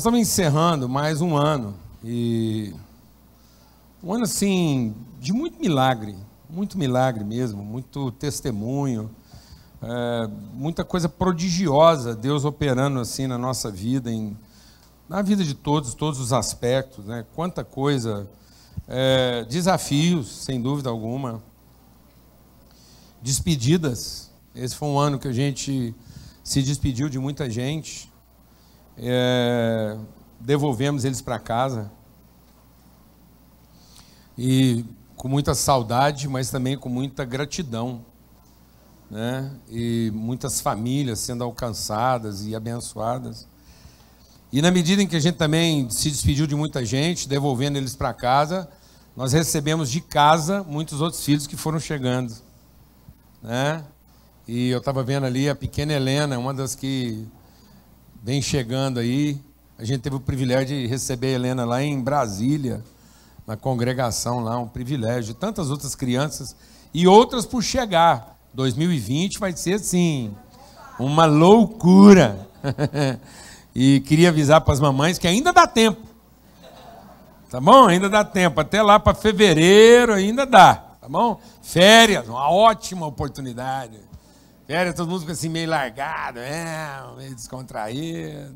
Nós estamos encerrando mais um ano e um ano assim de muito milagre, muito milagre mesmo, muito testemunho, é, muita coisa prodigiosa Deus operando assim na nossa vida, em, na vida de todos, todos os aspectos, né? Quanta coisa, é, desafios, sem dúvida alguma, despedidas. Esse foi um ano que a gente se despediu de muita gente é, devolvemos eles para casa. E com muita saudade, mas também com muita gratidão. Né? E muitas famílias sendo alcançadas e abençoadas. E na medida em que a gente também se despediu de muita gente, devolvendo eles para casa, nós recebemos de casa muitos outros filhos que foram chegando. Né? E eu estava vendo ali a pequena Helena, uma das que vem chegando aí. A gente teve o privilégio de receber a Helena lá em Brasília, na congregação lá, um privilégio. Tantas outras crianças e outras por chegar. 2020 vai ser assim, uma loucura. e queria avisar para as mamães que ainda dá tempo. Tá bom? Ainda dá tempo. Até lá para fevereiro ainda dá. Tá bom? Férias, uma ótima oportunidade. Férias, todo mundo fica assim meio largado, é, meio descontraído.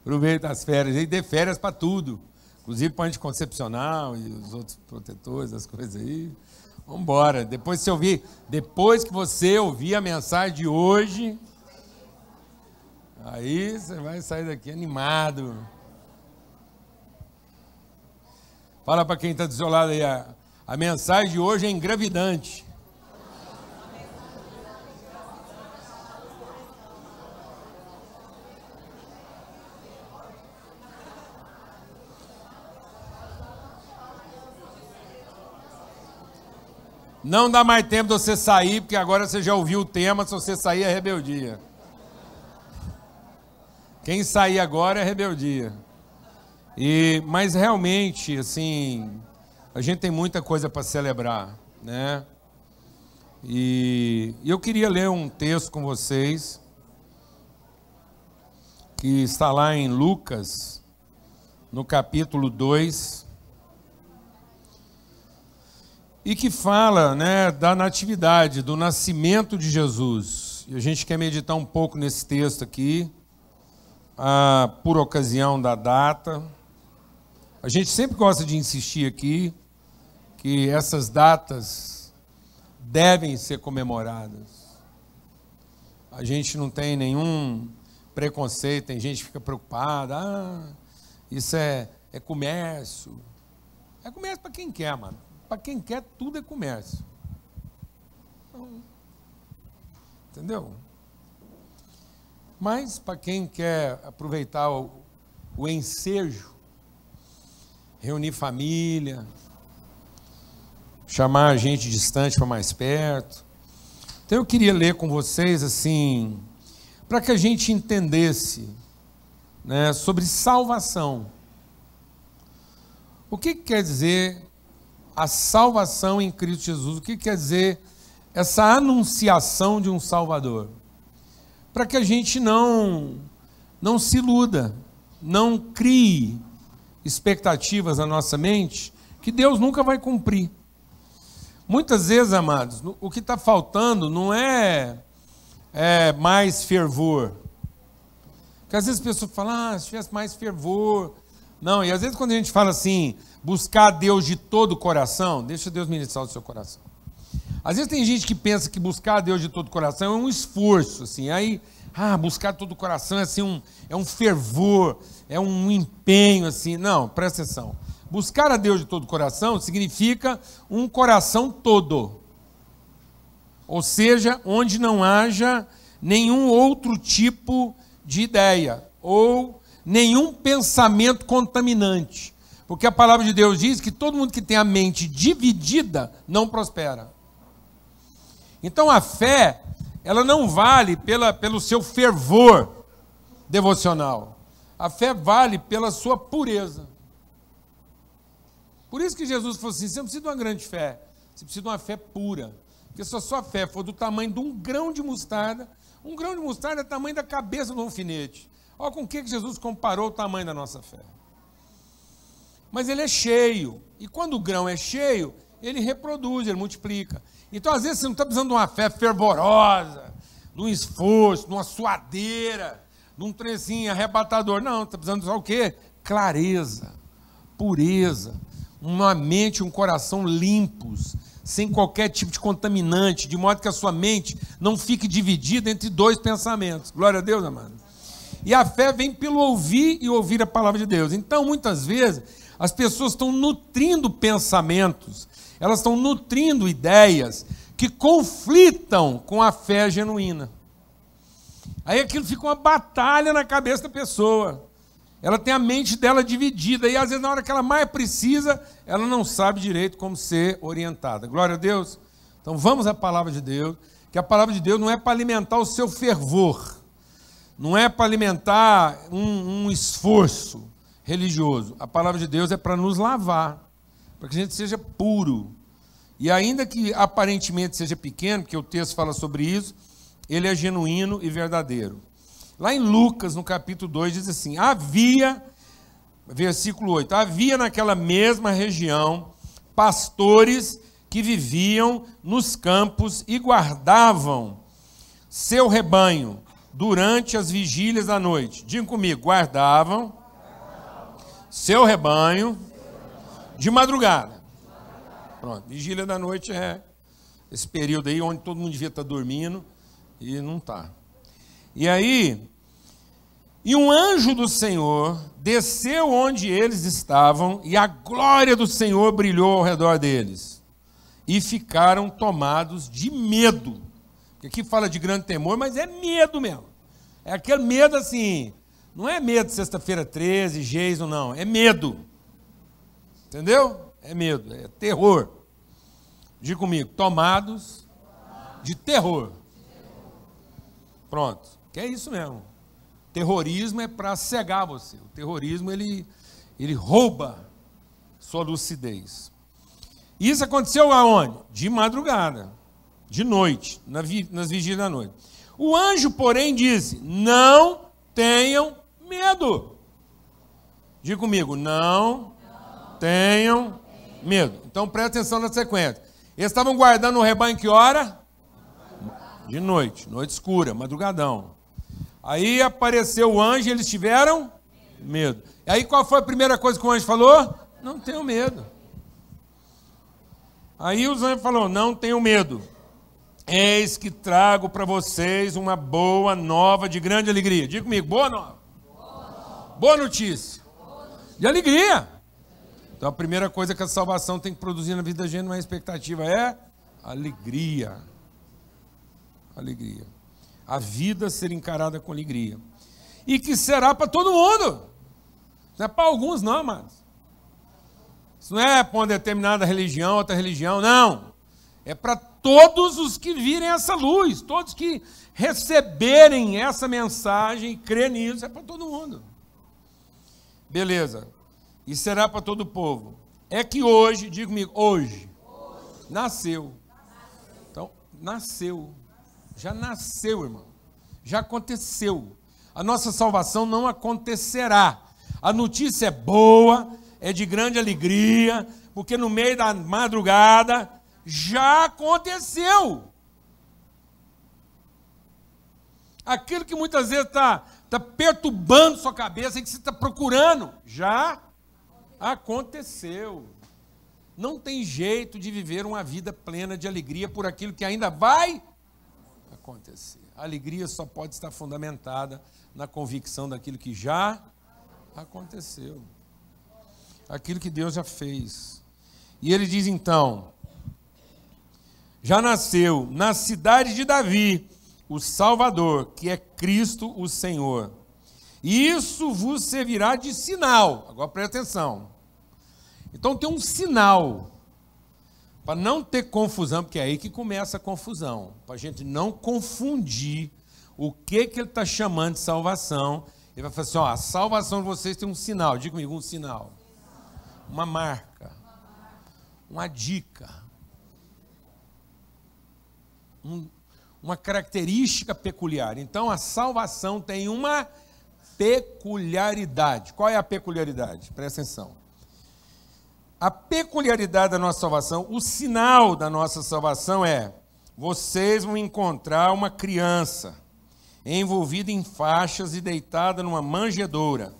Aproveita as férias e dê férias para tudo. Inclusive para anticoncepcional e os outros protetores, as coisas aí. Vamos embora. Depois você ouvir, depois que você ouvir a mensagem de hoje, aí você vai sair daqui animado. Fala para quem está do seu lado aí, a, a mensagem de hoje é engravidante. Não dá mais tempo de você sair, porque agora você já ouviu o tema, se você sair é rebeldia. Quem sair agora é rebeldia. E, mas realmente, assim, a gente tem muita coisa para celebrar, né? E eu queria ler um texto com vocês, que está lá em Lucas, no capítulo 2, e que fala né, da natividade, do nascimento de Jesus. E a gente quer meditar um pouco nesse texto aqui, ah, por ocasião da data. A gente sempre gosta de insistir aqui que essas datas devem ser comemoradas. A gente não tem nenhum preconceito, tem gente que fica preocupada, ah, isso é, é comércio. É comércio para quem quer, mano. Para quem quer, tudo é comércio. Então, entendeu? Mas para quem quer aproveitar o, o ensejo, reunir família, chamar gente distante para mais perto. Então eu queria ler com vocês assim, para que a gente entendesse né, sobre salvação. O que, que quer dizer a salvação em Cristo Jesus. O que quer dizer essa anunciação de um Salvador? Para que a gente não não se iluda, não crie expectativas na nossa mente que Deus nunca vai cumprir. Muitas vezes, amados, o que está faltando não é, é, mais fervor. Porque às vezes as pessoas falam, ah, se tivesse mais fervor. Não, e às vezes quando a gente fala assim, buscar Deus de todo o coração, deixa Deus ministrar o seu coração. Às vezes tem gente que pensa que buscar Deus de todo o coração é um esforço, assim, aí, ah, buscar todo o coração é assim um, é um fervor, é um empenho, assim. Não, presta atenção. Buscar a Deus de todo o coração significa um coração todo. Ou seja, onde não haja nenhum outro tipo de ideia ou nenhum pensamento contaminante. Porque a palavra de Deus diz que todo mundo que tem a mente dividida não prospera. Então a fé, ela não vale pela, pelo seu fervor devocional. A fé vale pela sua pureza. Por isso que Jesus falou assim: você não precisa de uma grande fé, você precisa de uma fé pura. Porque se a sua fé for do tamanho de um grão de mostarda, um grão de mostarda é o tamanho da cabeça do alfinete. Olha com que Jesus comparou o tamanho da nossa fé. Mas ele é cheio. E quando o grão é cheio, ele reproduz, ele multiplica. Então, às vezes, você não está precisando de uma fé fervorosa, de um esforço, de uma suadeira, de um trezinho arrebatador. Não, está precisando de o quê? Clareza, pureza, uma mente e um coração limpos, sem qualquer tipo de contaminante, de modo que a sua mente não fique dividida entre dois pensamentos. Glória a Deus, amado. E a fé vem pelo ouvir e ouvir a palavra de Deus. Então, muitas vezes, as pessoas estão nutrindo pensamentos, elas estão nutrindo ideias que conflitam com a fé genuína. Aí aquilo fica uma batalha na cabeça da pessoa. Ela tem a mente dela dividida e às vezes na hora que ela mais precisa, ela não sabe direito como ser orientada. Glória a Deus. Então vamos à palavra de Deus, que a palavra de Deus não é para alimentar o seu fervor, não é para alimentar um, um esforço religioso. A palavra de Deus é para nos lavar, para que a gente seja puro. E ainda que aparentemente seja pequeno, porque o texto fala sobre isso, ele é genuíno e verdadeiro. Lá em Lucas, no capítulo 2, diz assim: Havia, versículo 8, havia naquela mesma região pastores que viviam nos campos e guardavam seu rebanho durante as vigílias da noite. Diga comigo, guardavam seu rebanho de madrugada. Pronto, vigília da noite é esse período aí onde todo mundo devia estar dormindo e não está. E aí, e um anjo do Senhor desceu onde eles estavam, e a glória do Senhor brilhou ao redor deles. E ficaram tomados de medo. Aqui fala de grande temor, mas é medo mesmo. É aquele medo assim. Não é medo sexta-feira 13, Geiso, não. É medo. Entendeu? É medo, é terror. Diga comigo, tomados de terror. Pronto. Que é isso mesmo. Terrorismo é para cegar você. O terrorismo ele, ele rouba sua lucidez. Isso aconteceu aonde? De madrugada, de noite, nas vigílias da noite. O anjo, porém, disse: Não tenham medo. Diga comigo, não, não. tenham medo. Então presta atenção na sequência. Eles estavam guardando o rebanho que hora? De noite, noite escura, madrugadão. Aí apareceu o anjo e eles tiveram medo. E aí qual foi a primeira coisa que o anjo falou? Não tenho medo. Aí o anjo falou: Não tenho medo. Eis que trago para vocês uma boa nova de grande alegria. Diga comigo, boa nova. Boa, notícia. De alegria. Então a primeira coisa que a salvação tem que produzir na vida da gente, uma expectativa, é alegria. Alegria a vida ser encarada com alegria. E que será para todo mundo. Não é para alguns, não, amados. Isso não é para uma determinada religião, outra religião, não. É para todos os que virem essa luz, todos que receberem essa mensagem, crer nisso, é para todo mundo. Beleza. E será para todo o povo. É que hoje, diga comigo, hoje, hoje. Nasceu. Então, nasceu. Já nasceu, irmão. Já aconteceu. A nossa salvação não acontecerá. A notícia é boa, é de grande alegria, porque no meio da madrugada já aconteceu. Aquilo que muitas vezes está tá perturbando sua cabeça e que você está procurando, já aconteceu. Não tem jeito de viver uma vida plena de alegria por aquilo que ainda vai acontecer. A alegria só pode estar fundamentada na convicção daquilo que já aconteceu. Aquilo que Deus já fez. E ele diz então: já nasceu na cidade de Davi o Salvador, que é Cristo o Senhor. E isso vos servirá de sinal. Agora preste atenção. Então tem um sinal para não ter confusão, porque é aí que começa a confusão. Para a gente não confundir o que, que ele está chamando de salvação. Ele vai falar assim: ó, a salvação de vocês tem um sinal. Diga comigo, um sinal. Uma marca. Uma dica. Um, uma característica peculiar. Então a salvação tem uma peculiaridade. Qual é a peculiaridade? Presta atenção. A peculiaridade da nossa salvação, o sinal da nossa salvação é: vocês vão encontrar uma criança envolvida em faixas e deitada numa manjedoura.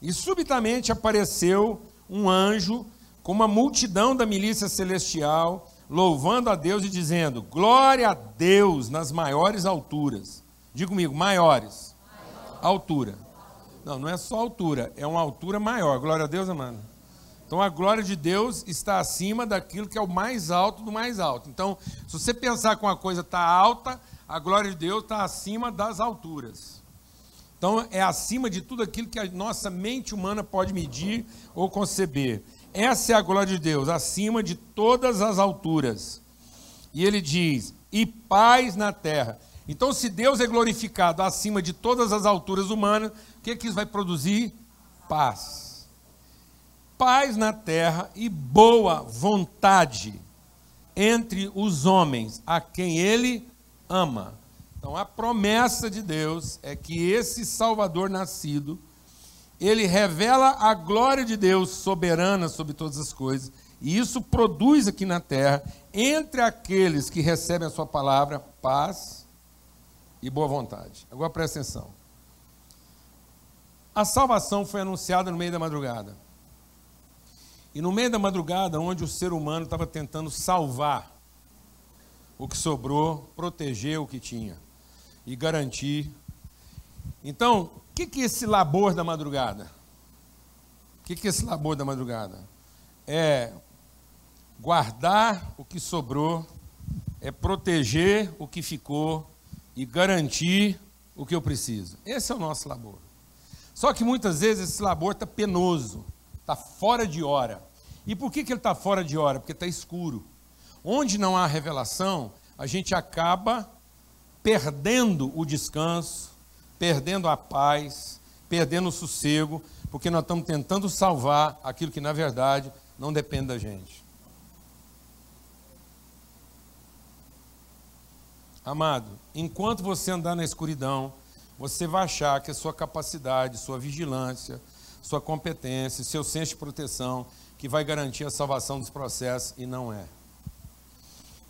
E subitamente apareceu um anjo com uma multidão da milícia celestial, louvando a Deus e dizendo: Glória a Deus nas maiores alturas. Diga comigo, maiores. Maior. Altura. Não, não é só altura, é uma altura maior. Glória a Deus, amado. Então a glória de Deus está acima daquilo que é o mais alto do mais alto. Então, se você pensar que uma coisa está alta, a glória de Deus está acima das alturas. Então, é acima de tudo aquilo que a nossa mente humana pode medir ou conceber. Essa é a glória de Deus, acima de todas as alturas. E ele diz: e paz na terra. Então, se Deus é glorificado acima de todas as alturas humanas, o que, é que isso vai produzir? Paz. Paz na terra e boa vontade entre os homens a quem ele ama. Então, a promessa de Deus é que esse Salvador nascido, ele revela a glória de Deus soberana sobre todas as coisas, e isso produz aqui na terra, entre aqueles que recebem a sua palavra, paz e boa vontade. Agora presta atenção. A salvação foi anunciada no meio da madrugada. E no meio da madrugada, onde o ser humano estava tentando salvar o que sobrou, proteger o que tinha e garantir. Então, o que, que é esse labor da madrugada? O que, que é esse labor da madrugada? É guardar o que sobrou, é proteger o que ficou e garantir o que eu preciso. Esse é o nosso labor. Só que muitas vezes esse labor está penoso, está fora de hora. E por que, que ele está fora de hora? Porque está escuro. Onde não há revelação, a gente acaba perdendo o descanso, perdendo a paz, perdendo o sossego, porque nós estamos tentando salvar aquilo que na verdade não depende da gente. Amado, enquanto você andar na escuridão, você vai achar que a sua capacidade, sua vigilância, sua competência, seu senso de proteção, que vai garantir a salvação dos processos, e não é.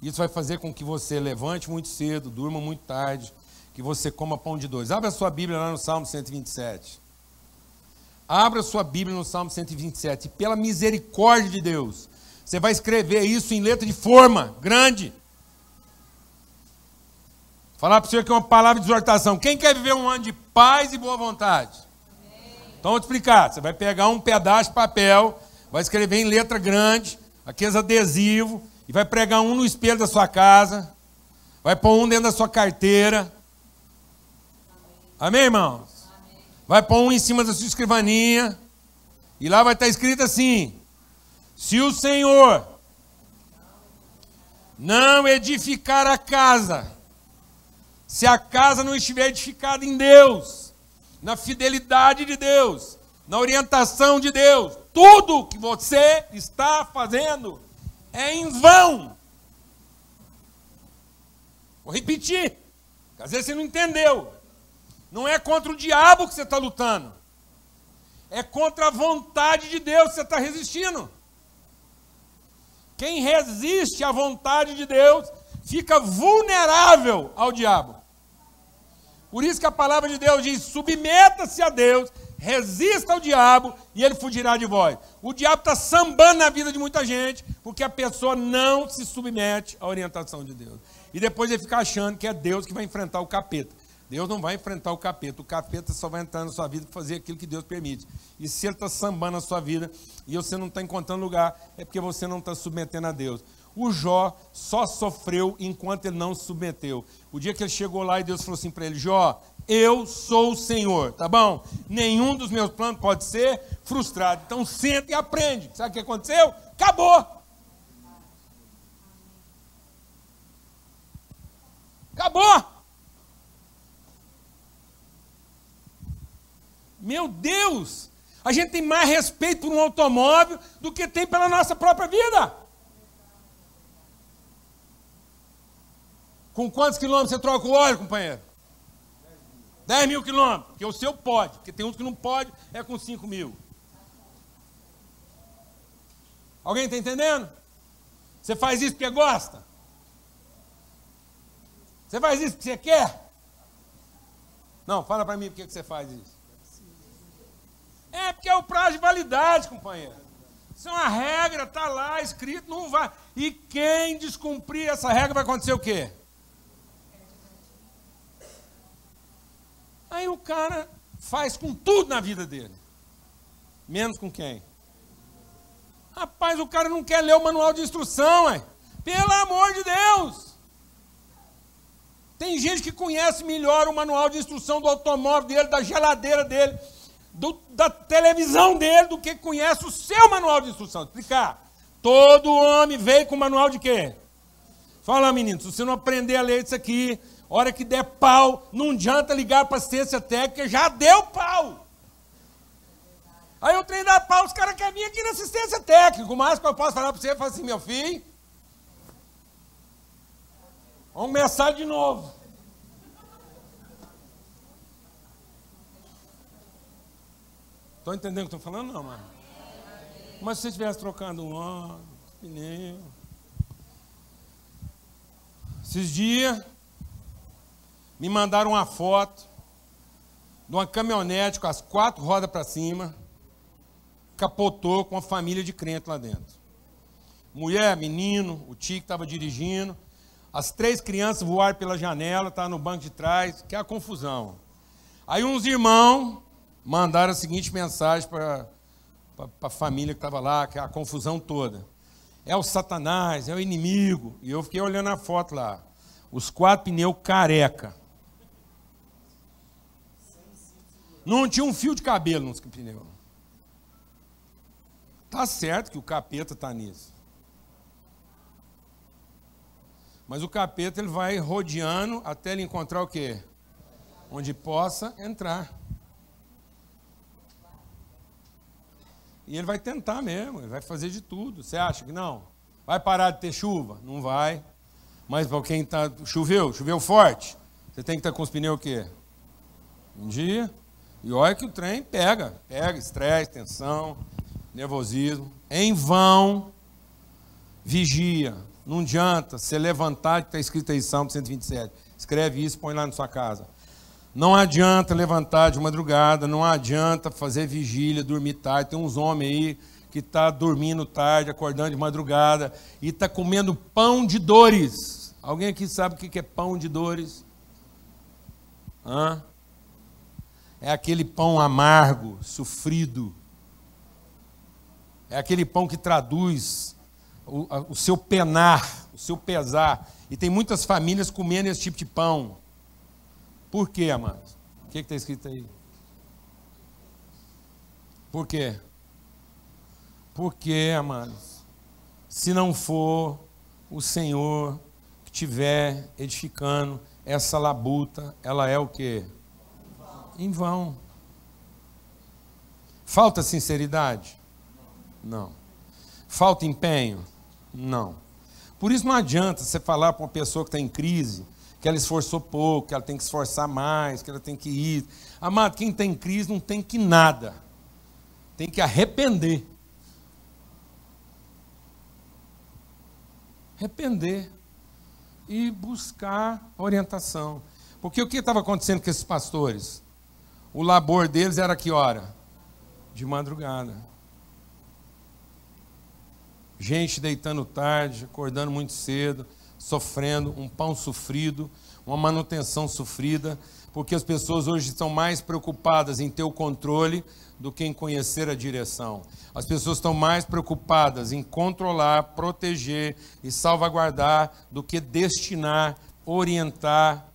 Isso vai fazer com que você levante muito cedo, durma muito tarde, que você coma pão de dois. Abra sua Bíblia lá no Salmo 127. Abra sua Bíblia no Salmo 127. E pela misericórdia de Deus, você vai escrever isso em letra de forma grande. Falar para o senhor que é uma palavra de exortação. Quem quer viver um ano de paz e boa vontade? Então, vou te explicar. Você vai pegar um pedaço de papel, vai escrever em letra grande, aqueles adesivos, e vai pregar um no espelho da sua casa, vai pôr um dentro da sua carteira. Amém, irmãos? Amém. Vai pôr um em cima da sua escrivaninha, e lá vai estar escrito assim: se o Senhor não edificar a casa, se a casa não estiver edificada em Deus, na fidelidade de Deus, na orientação de Deus, tudo que você está fazendo é em vão. Vou repetir, às vezes você não entendeu. Não é contra o diabo que você está lutando, é contra a vontade de Deus que você está resistindo. Quem resiste à vontade de Deus fica vulnerável ao diabo. Por isso que a palavra de Deus diz: submeta-se a Deus resista ao diabo e ele fugirá de vós. O diabo está sambando na vida de muita gente porque a pessoa não se submete à orientação de Deus. E depois ele fica achando que é Deus que vai enfrentar o capeta. Deus não vai enfrentar o capeta, o capeta só vai entrar na sua vida para fazer aquilo que Deus permite. E se ele está sambando na sua vida e você não está encontrando lugar, é porque você não está submetendo a Deus. O Jó só sofreu enquanto ele não se submeteu. O dia que ele chegou lá e Deus falou assim para ele: Jó, eu sou o Senhor, tá bom? Nenhum dos meus planos pode ser frustrado. Então senta e aprende. Sabe o que aconteceu? Acabou. Acabou. Meu Deus, a gente tem mais respeito por um automóvel do que tem pela nossa própria vida. Com quantos quilômetros você troca o óleo, companheiro? 10 mil quilômetros, porque o seu pode, porque tem uns que não pode, é com 5 mil. Alguém está entendendo? Você faz isso porque gosta? Você faz isso porque você quer? Não, fala para mim por que você faz isso. É porque é o prazo de validade, companheiro. Isso é uma regra, está lá escrito, não vai. E quem descumprir essa regra vai acontecer o quê? Aí o cara faz com tudo na vida dele. Menos com quem? Rapaz, o cara não quer ler o manual de instrução, ué. Pelo amor de Deus! Tem gente que conhece melhor o manual de instrução do automóvel dele, da geladeira dele, do, da televisão dele, do que conhece o seu manual de instrução. Explicar. Todo homem veio com manual de quê? Fala, menino, se você não aprender a ler isso aqui, hora que der pau, não adianta ligar para assistência técnica, já deu pau. Aí o trem dá pau, os caras querem vir aqui na assistência técnica. O mais que eu posso falar para você é assim, meu filho, vamos começar de novo. Estão entendendo o que estou falando? Não, mano. Mas se você estivesse trocando um óleo, pneu. Esses dias, me mandaram uma foto de uma caminhonete com as quatro rodas para cima, capotou com uma família de crente lá dentro. Mulher, menino, o tio que estava dirigindo, as três crianças voaram pela janela, estavam no banco de trás, que é a confusão. Aí uns irmãos mandaram a seguinte mensagem para a família que estava lá, é a confusão toda. É o Satanás, é o inimigo. E eu fiquei olhando a foto lá. Os quatro pneus careca. Não tinha um fio de cabelo nos pneus. Tá certo que o capeta está nisso. Mas o capeta ele vai rodeando até ele encontrar o quê? Onde possa entrar. E ele vai tentar mesmo, ele vai fazer de tudo. Você acha que não? Vai parar de ter chuva? Não vai. Mas para quem está. Choveu, choveu forte. Você tem que estar tá com os pneus o quê? Um dia. E olha que o trem pega. Pega estresse, tensão, nervosismo. Em vão, vigia. Não adianta você levantar, que está escrito aí, Salmo 127. Escreve isso, põe lá na sua casa. Não adianta levantar de madrugada, não adianta fazer vigília, dormir tarde. Tem uns homens aí que está dormindo tarde, acordando de madrugada e está comendo pão de dores. Alguém aqui sabe o que é pão de dores? Hã? É aquele pão amargo, sofrido. É aquele pão que traduz o, o seu penar, o seu pesar. E tem muitas famílias comendo esse tipo de pão. Por quê, amados? O que está escrito aí? Por quê? Porque, amados, se não for o Senhor que estiver edificando essa labuta, ela é o quê? Em vão. Falta sinceridade? Não. Falta empenho? Não. Por isso não adianta você falar para uma pessoa que está em crise que ela esforçou pouco, que ela tem que esforçar mais, que ela tem que ir. Amado, quem tem crise não tem que nada. Tem que arrepender. Arrepender. E buscar orientação. Porque o que estava acontecendo com esses pastores? O labor deles era que hora? De madrugada. Gente deitando tarde, acordando muito cedo sofrendo, um pão sofrido, uma manutenção sofrida, porque as pessoas hoje estão mais preocupadas em ter o controle do que em conhecer a direção. As pessoas estão mais preocupadas em controlar, proteger e salvaguardar do que destinar, orientar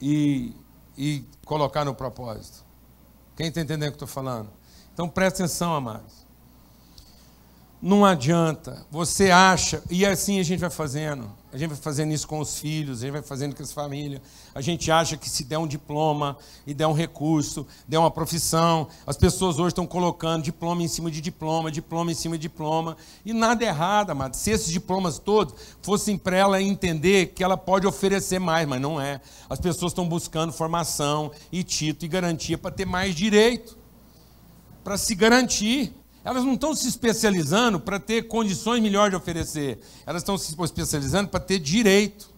e, e colocar no propósito. Quem está entendendo o que estou falando? Então presta atenção, amados. Não adianta. Você acha, e assim a gente vai fazendo. A gente vai fazendo isso com os filhos, a gente vai fazendo com as famílias. A gente acha que se der um diploma e der um recurso, der uma profissão, as pessoas hoje estão colocando diploma em cima de diploma, diploma em cima de diploma. E nada errado, amado. Se esses diplomas todos fossem para ela entender que ela pode oferecer mais, mas não é. As pessoas estão buscando formação e título e garantia para ter mais direito, para se garantir. Elas não estão se especializando para ter condições melhores de oferecer. Elas estão se especializando para ter direito,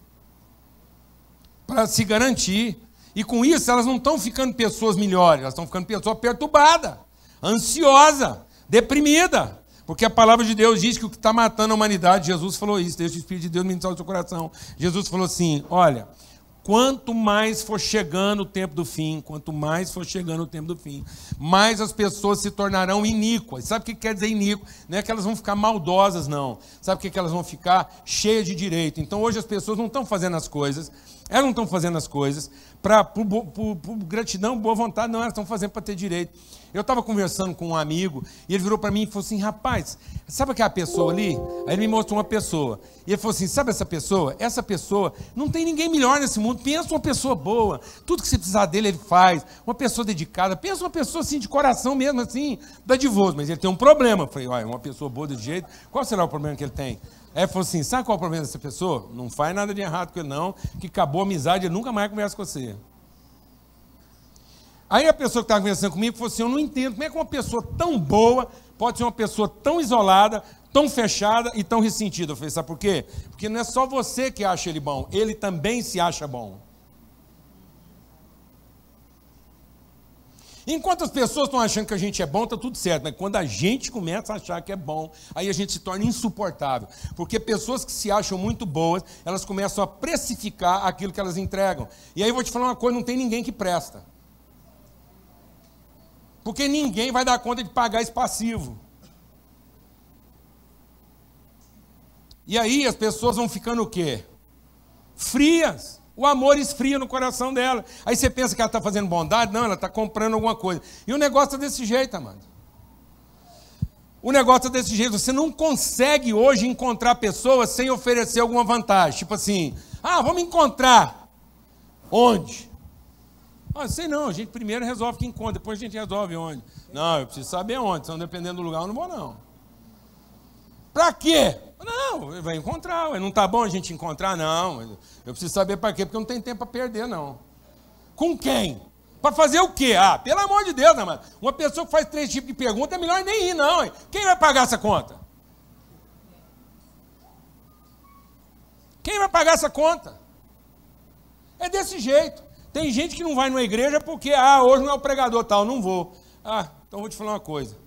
para se garantir. E com isso, elas não estão ficando pessoas melhores, elas estão ficando pessoas perturbadas, ansiosas, deprimidas. Porque a palavra de Deus diz que o que está matando a humanidade, Jesus falou isso, deixa o Espírito de Deus ministrar o seu coração. Jesus falou assim: olha, Quanto mais for chegando o tempo do fim, quanto mais for chegando o tempo do fim, mais as pessoas se tornarão iníquas. Sabe o que quer dizer iníquo? Não é que elas vão ficar maldosas, não. Sabe o que elas vão ficar? Cheias de direito. Então hoje as pessoas não estão fazendo as coisas, elas não estão fazendo as coisas para por, por, por gratidão, boa vontade, não, elas estão fazendo para ter direito. Eu estava conversando com um amigo e ele virou para mim e falou assim: rapaz, sabe aquela pessoa ali? Aí ele me mostrou uma pessoa. E ele falou assim: sabe essa pessoa? Essa pessoa, não tem ninguém melhor nesse mundo. Pensa uma pessoa boa, tudo que você precisar dele, ele faz. Uma pessoa dedicada, pensa uma pessoa assim, de coração mesmo, assim, dadivoso. Mas ele tem um problema. Eu falei: olha, uma pessoa boa desse jeito, qual será o problema que ele tem? Aí ele falou assim: sabe qual é o problema dessa pessoa? Não faz nada de errado com ele, não, que acabou a amizade, ele nunca mais conversa com você. Aí a pessoa que estava conversando comigo falou assim: Eu não entendo como é que uma pessoa tão boa pode ser uma pessoa tão isolada, tão fechada e tão ressentida. Eu falei: Sabe por quê? Porque não é só você que acha ele bom, ele também se acha bom. Enquanto as pessoas estão achando que a gente é bom, está tudo certo. Mas quando a gente começa a achar que é bom, aí a gente se torna insuportável. Porque pessoas que se acham muito boas, elas começam a precificar aquilo que elas entregam. E aí eu vou te falar uma coisa: não tem ninguém que presta. Porque ninguém vai dar conta de pagar esse passivo. E aí as pessoas vão ficando o quê? Frias. O amor esfria no coração dela. Aí você pensa que ela está fazendo bondade? Não, ela está comprando alguma coisa. E o negócio é desse jeito, amado. O negócio é desse jeito. Você não consegue hoje encontrar pessoas sem oferecer alguma vantagem. Tipo assim, ah, vamos encontrar. Onde? Ah, sei não, a gente primeiro resolve quem encontra, depois a gente resolve onde. Não, eu preciso saber onde, senão dependendo do lugar eu não vou não. Para quê? Não, vai encontrar, não está bom a gente encontrar? Não, eu preciso saber para quê, porque não tem tempo para perder não. Com quem? Para fazer o quê? Ah, pelo amor de Deus, né? Uma pessoa que faz três tipos de perguntas é melhor nem ir não. Hein? Quem vai pagar essa conta? Quem vai pagar essa conta? É desse jeito. Tem gente que não vai numa igreja porque, ah, hoje não é o pregador tal, não vou. Ah, então vou te falar uma coisa.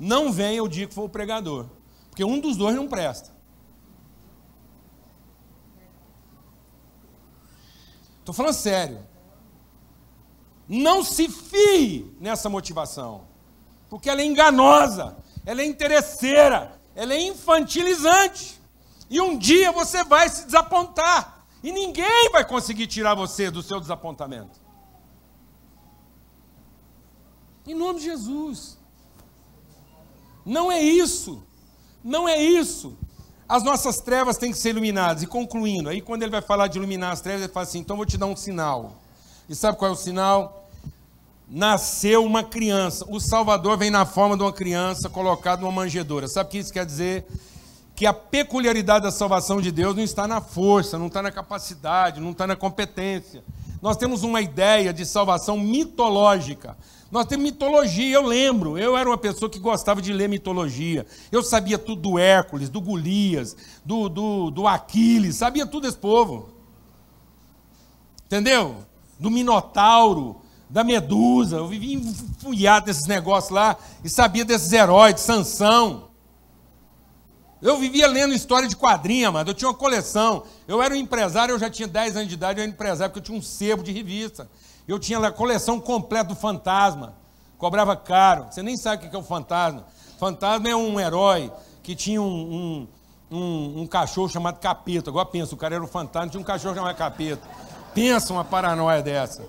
Não venha o dia que for o pregador. Porque um dos dois não presta. Estou falando sério. Não se fie nessa motivação. Porque ela é enganosa, ela é interesseira, ela é infantilizante. E um dia você vai se desapontar. E ninguém vai conseguir tirar você do seu desapontamento. Em nome de Jesus. Não é isso. Não é isso. As nossas trevas têm que ser iluminadas. E concluindo, aí quando ele vai falar de iluminar as trevas, ele fala assim: então vou te dar um sinal. E sabe qual é o sinal? Nasceu uma criança. O Salvador vem na forma de uma criança colocado numa manjedoura. Sabe o que isso quer dizer? Que a peculiaridade da salvação de Deus não está na força, não está na capacidade, não está na competência. Nós temos uma ideia de salvação mitológica. Nós temos mitologia, eu lembro. Eu era uma pessoa que gostava de ler mitologia. Eu sabia tudo do Hércules, do Golias, do, do, do Aquiles, sabia tudo desse povo. Entendeu? Do Minotauro, da Medusa. Eu vivia enfunhado nesses negócios lá e sabia desses heróis, de Sansão. Eu vivia lendo história de quadrinha, mano. Eu tinha uma coleção. Eu era um empresário, eu já tinha 10 anos de idade, eu era empresário, porque eu tinha um sebo de revista. Eu tinha a coleção completa do Fantasma. Cobrava caro. Você nem sabe o que é o Fantasma. Fantasma é um herói que tinha um, um, um, um cachorro chamado Capeta. Agora pensa, o cara era o fantasma, tinha um cachorro chamado Capeta. Pensa uma paranoia dessa.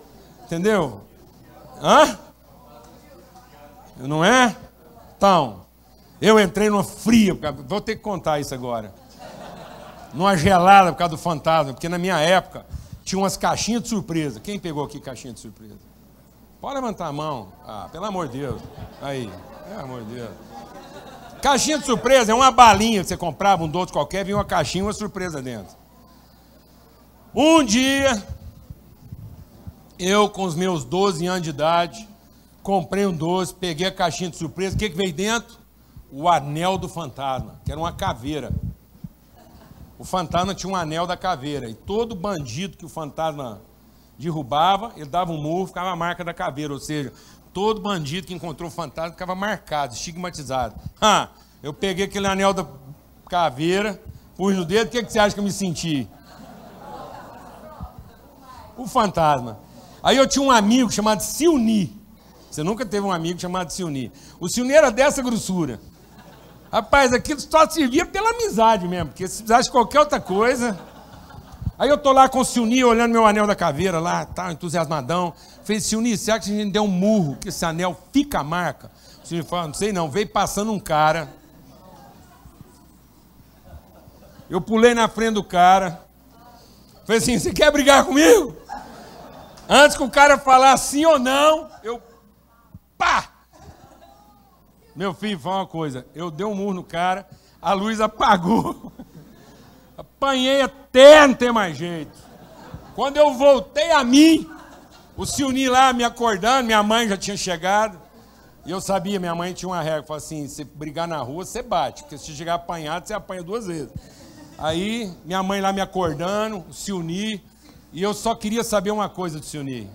Entendeu? Hã? Não é? Então, Eu entrei numa fria, vou ter que contar isso agora. Numa gelada por causa do fantasma, porque na minha época tinha umas caixinhas de surpresa. Quem pegou aqui caixinha de surpresa? Pode levantar a mão. Ah, pelo amor de Deus. Aí, pelo amor de Deus. Caixinha de surpresa é uma balinha que você comprava, um doce qualquer, vinha uma caixinha, uma surpresa dentro. Um dia, eu com os meus 12 anos de idade, comprei um doce, peguei a caixinha de surpresa, o que, que veio dentro? O anel do fantasma, que era uma caveira. O fantasma tinha um anel da caveira, e todo bandido que o fantasma derrubava, ele dava um murro, ficava a marca da caveira, ou seja, todo bandido que encontrou o fantasma ficava marcado, estigmatizado. Ah, eu peguei aquele anel da caveira, pus no dedo, o que, que você acha que eu me senti? O fantasma. Aí eu tinha um amigo chamado Silni. Você nunca teve um amigo chamado Silni. O Silni era dessa grossura. Rapaz, aquilo só servia pela amizade mesmo, porque se precisasse de qualquer outra coisa. Aí eu tô lá com o Silni, olhando meu anel da caveira lá, tá, entusiasmadão. Falei, Silni, acha que a gente deu um murro, que esse anel fica a marca? O Silni falou, não sei não, veio passando um cara. Eu pulei na frente do cara. Falei assim, você quer brigar comigo? Antes que o cara falar sim ou não, eu. Pá! Meu filho, fala uma coisa. Eu dei um murro no cara, a luz apagou. Apanhei até não ter mais jeito. Quando eu voltei a mim, o Silni lá me acordando, minha mãe já tinha chegado. E eu sabia, minha mãe tinha uma regra, falou assim, se brigar na rua, você bate, porque se chegar apanhado, você apanha duas vezes. Aí, minha mãe lá me acordando, o Silni, e eu só queria saber uma coisa do Silni.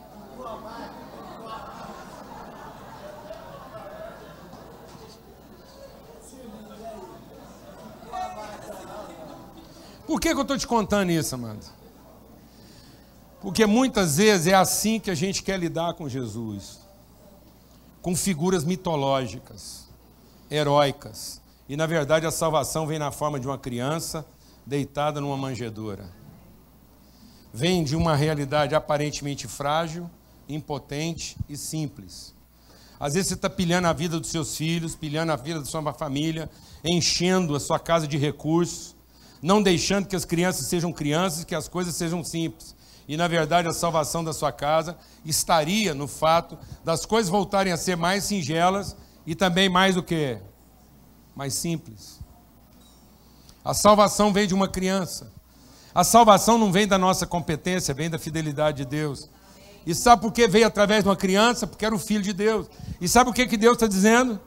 Por que, que eu estou te contando isso, amado? Porque muitas vezes é assim que a gente quer lidar com Jesus com figuras mitológicas, heróicas. E na verdade a salvação vem na forma de uma criança deitada numa manjedoura. Vem de uma realidade aparentemente frágil, impotente e simples. Às vezes você está pilhando a vida dos seus filhos, pilhando a vida da sua família, enchendo a sua casa de recursos, não deixando que as crianças sejam crianças, que as coisas sejam simples. E na verdade a salvação da sua casa estaria no fato das coisas voltarem a ser mais singelas e também mais o que? Mais simples. A salvação vem de uma criança. A salvação não vem da nossa competência, vem da fidelidade de Deus. E sabe por que veio através de uma criança? Porque era o filho de Deus. E sabe o que, que Deus está dizendo?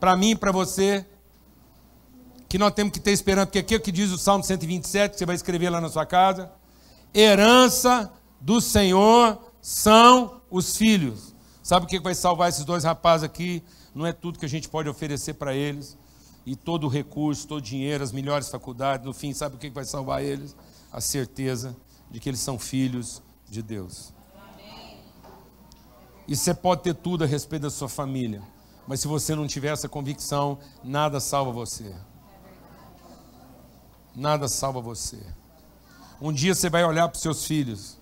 Para mim para você, que nós temos que ter esperança, porque aqui é o que diz o Salmo 127, que você vai escrever lá na sua casa. Herança do Senhor são os filhos. Sabe o que vai salvar esses dois rapazes aqui? Não é tudo que a gente pode oferecer para eles, e todo o recurso, todo o dinheiro, as melhores faculdades, no fim, sabe o que vai salvar eles? A certeza de que eles são filhos de Deus. E você pode ter tudo a respeito da sua família, mas se você não tiver essa convicção, nada salva você nada salva você. Um dia você vai olhar para os seus filhos.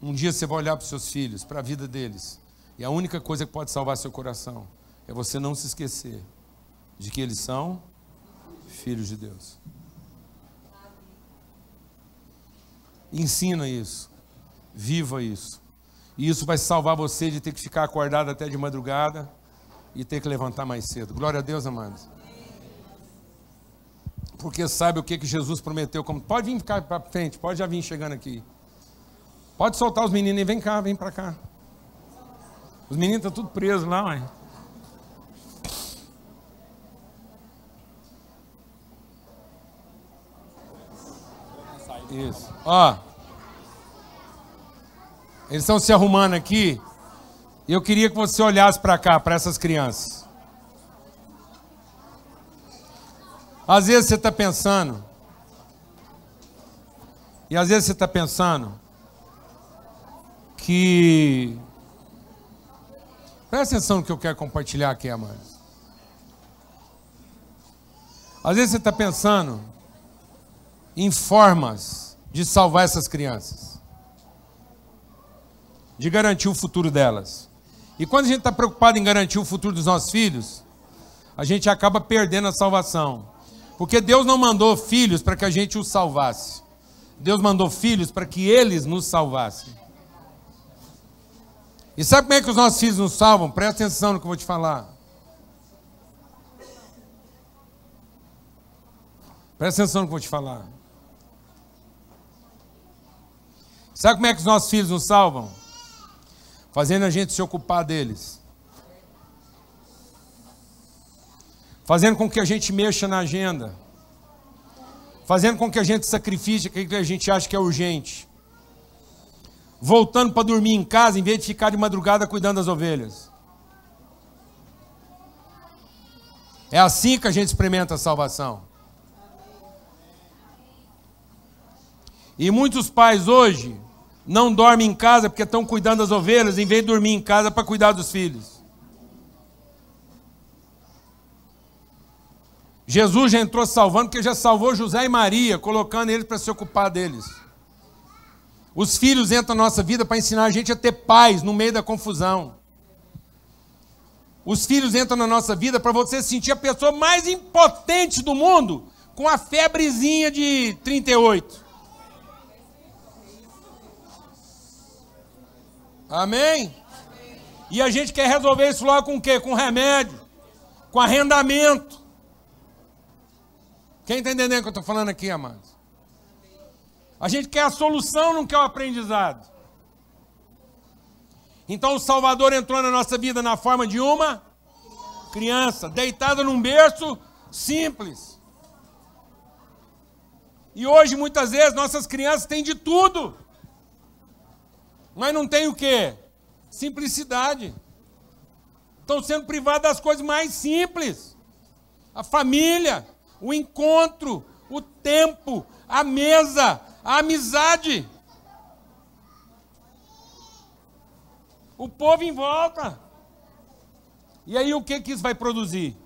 Um dia você vai olhar para os seus filhos, para a vida deles. E a única coisa que pode salvar seu coração é você não se esquecer de que eles são filhos de Deus. Ensina isso. Viva isso. E isso vai salvar você de ter que ficar acordado até de madrugada e ter que levantar mais cedo. Glória a Deus, amados porque sabe o que, que Jesus prometeu. Como... Pode vir ficar para frente, pode já vir chegando aqui. Pode soltar os meninos e vem cá, vem para cá. Os meninos estão tudo presos lá, ué. Isso. Ó. Eles estão se arrumando aqui. E eu queria que você olhasse para cá, para essas crianças. Às vezes você está pensando, e às vezes você está pensando que. Presta atenção no que eu quero compartilhar aqui, amados. Às vezes você está pensando em formas de salvar essas crianças, de garantir o futuro delas. E quando a gente está preocupado em garantir o futuro dos nossos filhos, a gente acaba perdendo a salvação. Porque Deus não mandou filhos para que a gente os salvasse. Deus mandou filhos para que eles nos salvassem. E sabe como é que os nossos filhos nos salvam? Presta atenção no que eu vou te falar. Presta atenção no que eu vou te falar. Sabe como é que os nossos filhos nos salvam? Fazendo a gente se ocupar deles. Fazendo com que a gente mexa na agenda. Fazendo com que a gente sacrifique aquilo que a gente acha que é urgente. Voltando para dormir em casa em vez de ficar de madrugada cuidando das ovelhas. É assim que a gente experimenta a salvação. E muitos pais hoje não dormem em casa porque estão cuidando das ovelhas, em vez de dormir em casa para cuidar dos filhos. Jesus já entrou salvando, porque já salvou José e Maria, colocando eles para se ocupar deles. Os filhos entram na nossa vida para ensinar a gente a ter paz no meio da confusão. Os filhos entram na nossa vida para você sentir a pessoa mais impotente do mundo, com a febrezinha de 38. Amém? E a gente quer resolver isso logo com o quê? Com remédio, com arrendamento. Quem está entendendo o que eu estou falando aqui, amados? A gente quer a solução, não quer o aprendizado. Então o Salvador entrou na nossa vida na forma de uma criança, deitada num berço simples. E hoje, muitas vezes, nossas crianças têm de tudo. Mas não tem o quê? Simplicidade. Estão sendo privados das coisas mais simples. A família, o encontro, o tempo, a mesa, a amizade. O povo em volta. E aí o que, que isso vai produzir?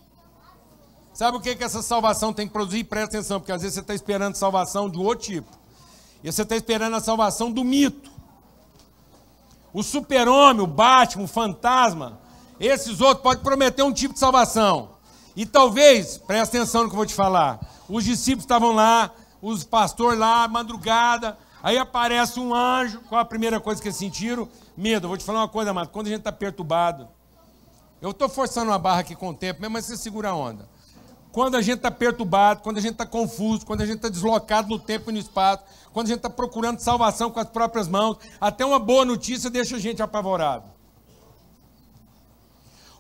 Sabe o que, que essa salvação tem que produzir? Presta atenção, porque às vezes você está esperando salvação de outro tipo. E você está esperando a salvação do mito. O super-homem, o Batman, o fantasma, esses outros podem prometer um tipo de salvação. E talvez, presta atenção no que eu vou te falar, os discípulos estavam lá, os pastores lá, madrugada, aí aparece um anjo, qual a primeira coisa que eles sentiram? Medo. Vou te falar uma coisa, amado, quando a gente está perturbado, eu estou forçando uma barra aqui com o tempo, mas você segura a onda. Quando a gente está perturbado, quando a gente está confuso, quando a gente está deslocado no tempo e no espaço, quando a gente está procurando salvação com as próprias mãos, até uma boa notícia deixa a gente apavorado.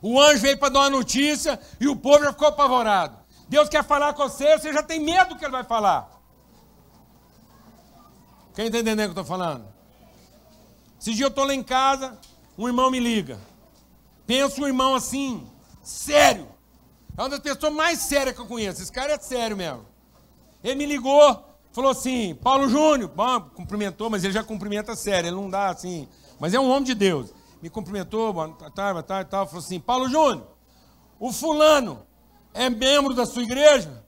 O anjo veio para dar uma notícia e o povo já ficou apavorado. Deus quer falar com você, você já tem medo do que ele vai falar. Quem está entendendo o que eu estou falando? Esse dia eu estou lá em casa, um irmão me liga. Penso um irmão assim, sério. É uma das pessoas mais sérias que eu conheço. Esse cara é sério mesmo. Ele me ligou, falou assim: Paulo Júnior, bom, cumprimentou, mas ele já cumprimenta sério, ele não dá assim. Mas é um homem de Deus. Me cumprimentou, boa tarde, boa tarde, tal. Falou assim: Paulo Júnior, o fulano é membro da sua igreja?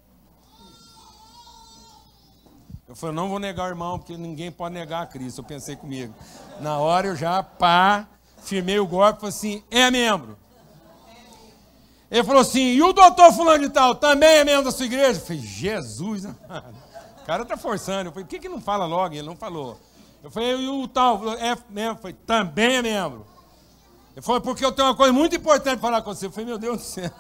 Eu falei: não vou negar irmão, porque ninguém pode negar a Cristo. Eu pensei comigo. Na hora eu já, pá, firmei o golpe falei assim: é membro. Ele falou assim: e o doutor Fulano de Tal também é membro da sua igreja? Eu falei: Jesus, o cara está forçando. Eu falei: por que, que não fala logo? Ele não falou. Eu falei: e o tal? É membro? Eu falei: também é membro. Ele falou: porque eu tenho uma coisa muito importante para falar com você. Eu falei: meu Deus do céu,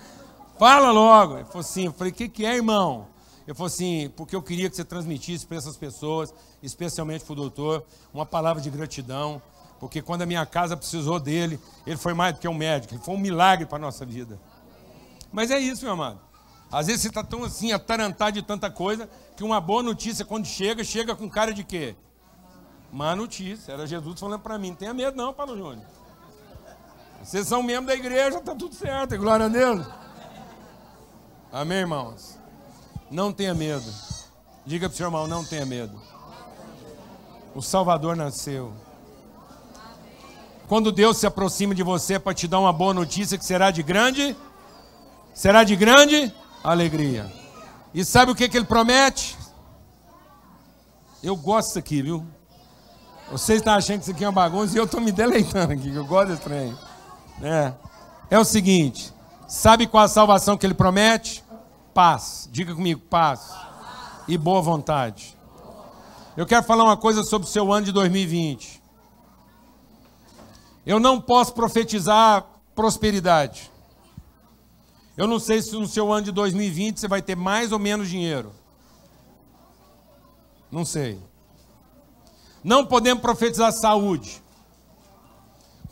fala logo. Ele falou assim: eu falei: o que, que é, irmão? Ele falou assim: porque eu queria que você transmitisse para essas pessoas, especialmente para o doutor, uma palavra de gratidão porque quando a minha casa precisou dele, ele foi mais do que um médico, ele foi um milagre para a nossa vida. Mas é isso, meu amado. Às vezes você está tão assim, atarantado de tanta coisa, que uma boa notícia, quando chega, chega com cara de quê? Má notícia. Era Jesus falando para mim: não tenha medo, não, Paulo Júnior. Vocês são membros da igreja, está tudo certo, glória a Deus. Amém, irmãos? Não tenha medo. Diga para o seu irmão: não tenha medo. O Salvador nasceu. Quando Deus se aproxima de você para te dar uma boa notícia que será de grande, será de grande alegria. E sabe o que, que ele promete? Eu gosto disso aqui, viu? Vocês estão achando que isso aqui é uma bagunça e eu estou me deleitando aqui, que eu gosto desse trem. É. É o seguinte: sabe qual a salvação que ele promete? Paz. Diga comigo, paz. E boa vontade. Eu quero falar uma coisa sobre o seu ano de 2020. Eu não posso profetizar prosperidade. Eu não sei se no seu ano de 2020 você vai ter mais ou menos dinheiro. Não sei. Não podemos profetizar saúde.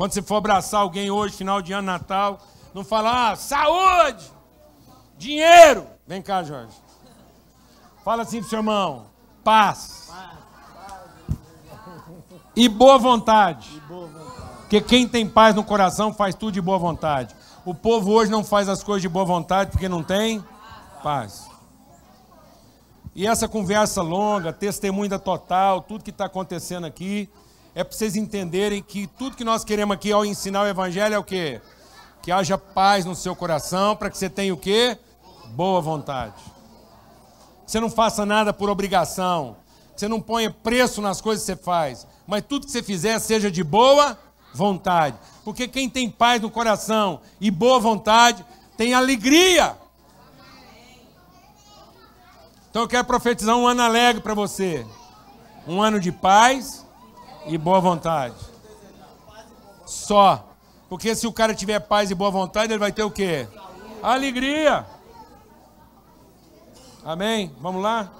Quando você for abraçar alguém hoje, final de ano, Natal, não fala, ah, saúde, dinheiro. Vem cá, Jorge. Fala assim pro seu irmão, paz. E boa vontade. Porque quem tem paz no coração faz tudo de boa vontade. O povo hoje não faz as coisas de boa vontade porque não tem paz. E essa conversa longa, testemunha total, tudo que está acontecendo aqui, é para vocês entenderem que tudo que nós queremos aqui ao ensinar o Evangelho é o quê? Que haja paz no seu coração, para que você tenha o quê? Boa vontade. Que você não faça nada por obrigação. Que você não ponha preço nas coisas que você faz. Mas tudo que você fizer seja de boa vontade. Porque quem tem paz no coração e boa vontade tem alegria. Então eu quero profetizar um ano alegre para você. Um ano de paz e boa vontade. Só. Porque se o cara tiver paz e boa vontade, ele vai ter o quê? Alegria. Amém? Vamos lá?